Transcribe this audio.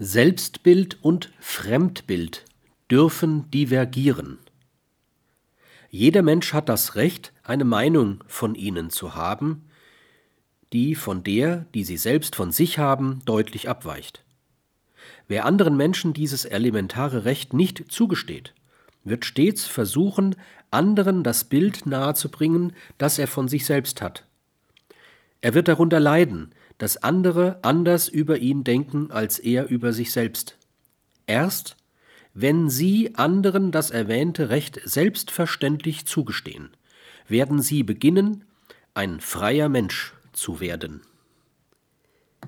Selbstbild und Fremdbild dürfen divergieren. Jeder Mensch hat das Recht, eine Meinung von ihnen zu haben, die von der, die sie selbst von sich haben, deutlich abweicht. Wer anderen Menschen dieses elementare Recht nicht zugesteht, wird stets versuchen, anderen das Bild nahezubringen, das er von sich selbst hat. Er wird darunter leiden, dass andere anders über ihn denken als er über sich selbst. Erst wenn sie anderen das erwähnte Recht selbstverständlich zugestehen, werden sie beginnen, ein freier Mensch zu werden.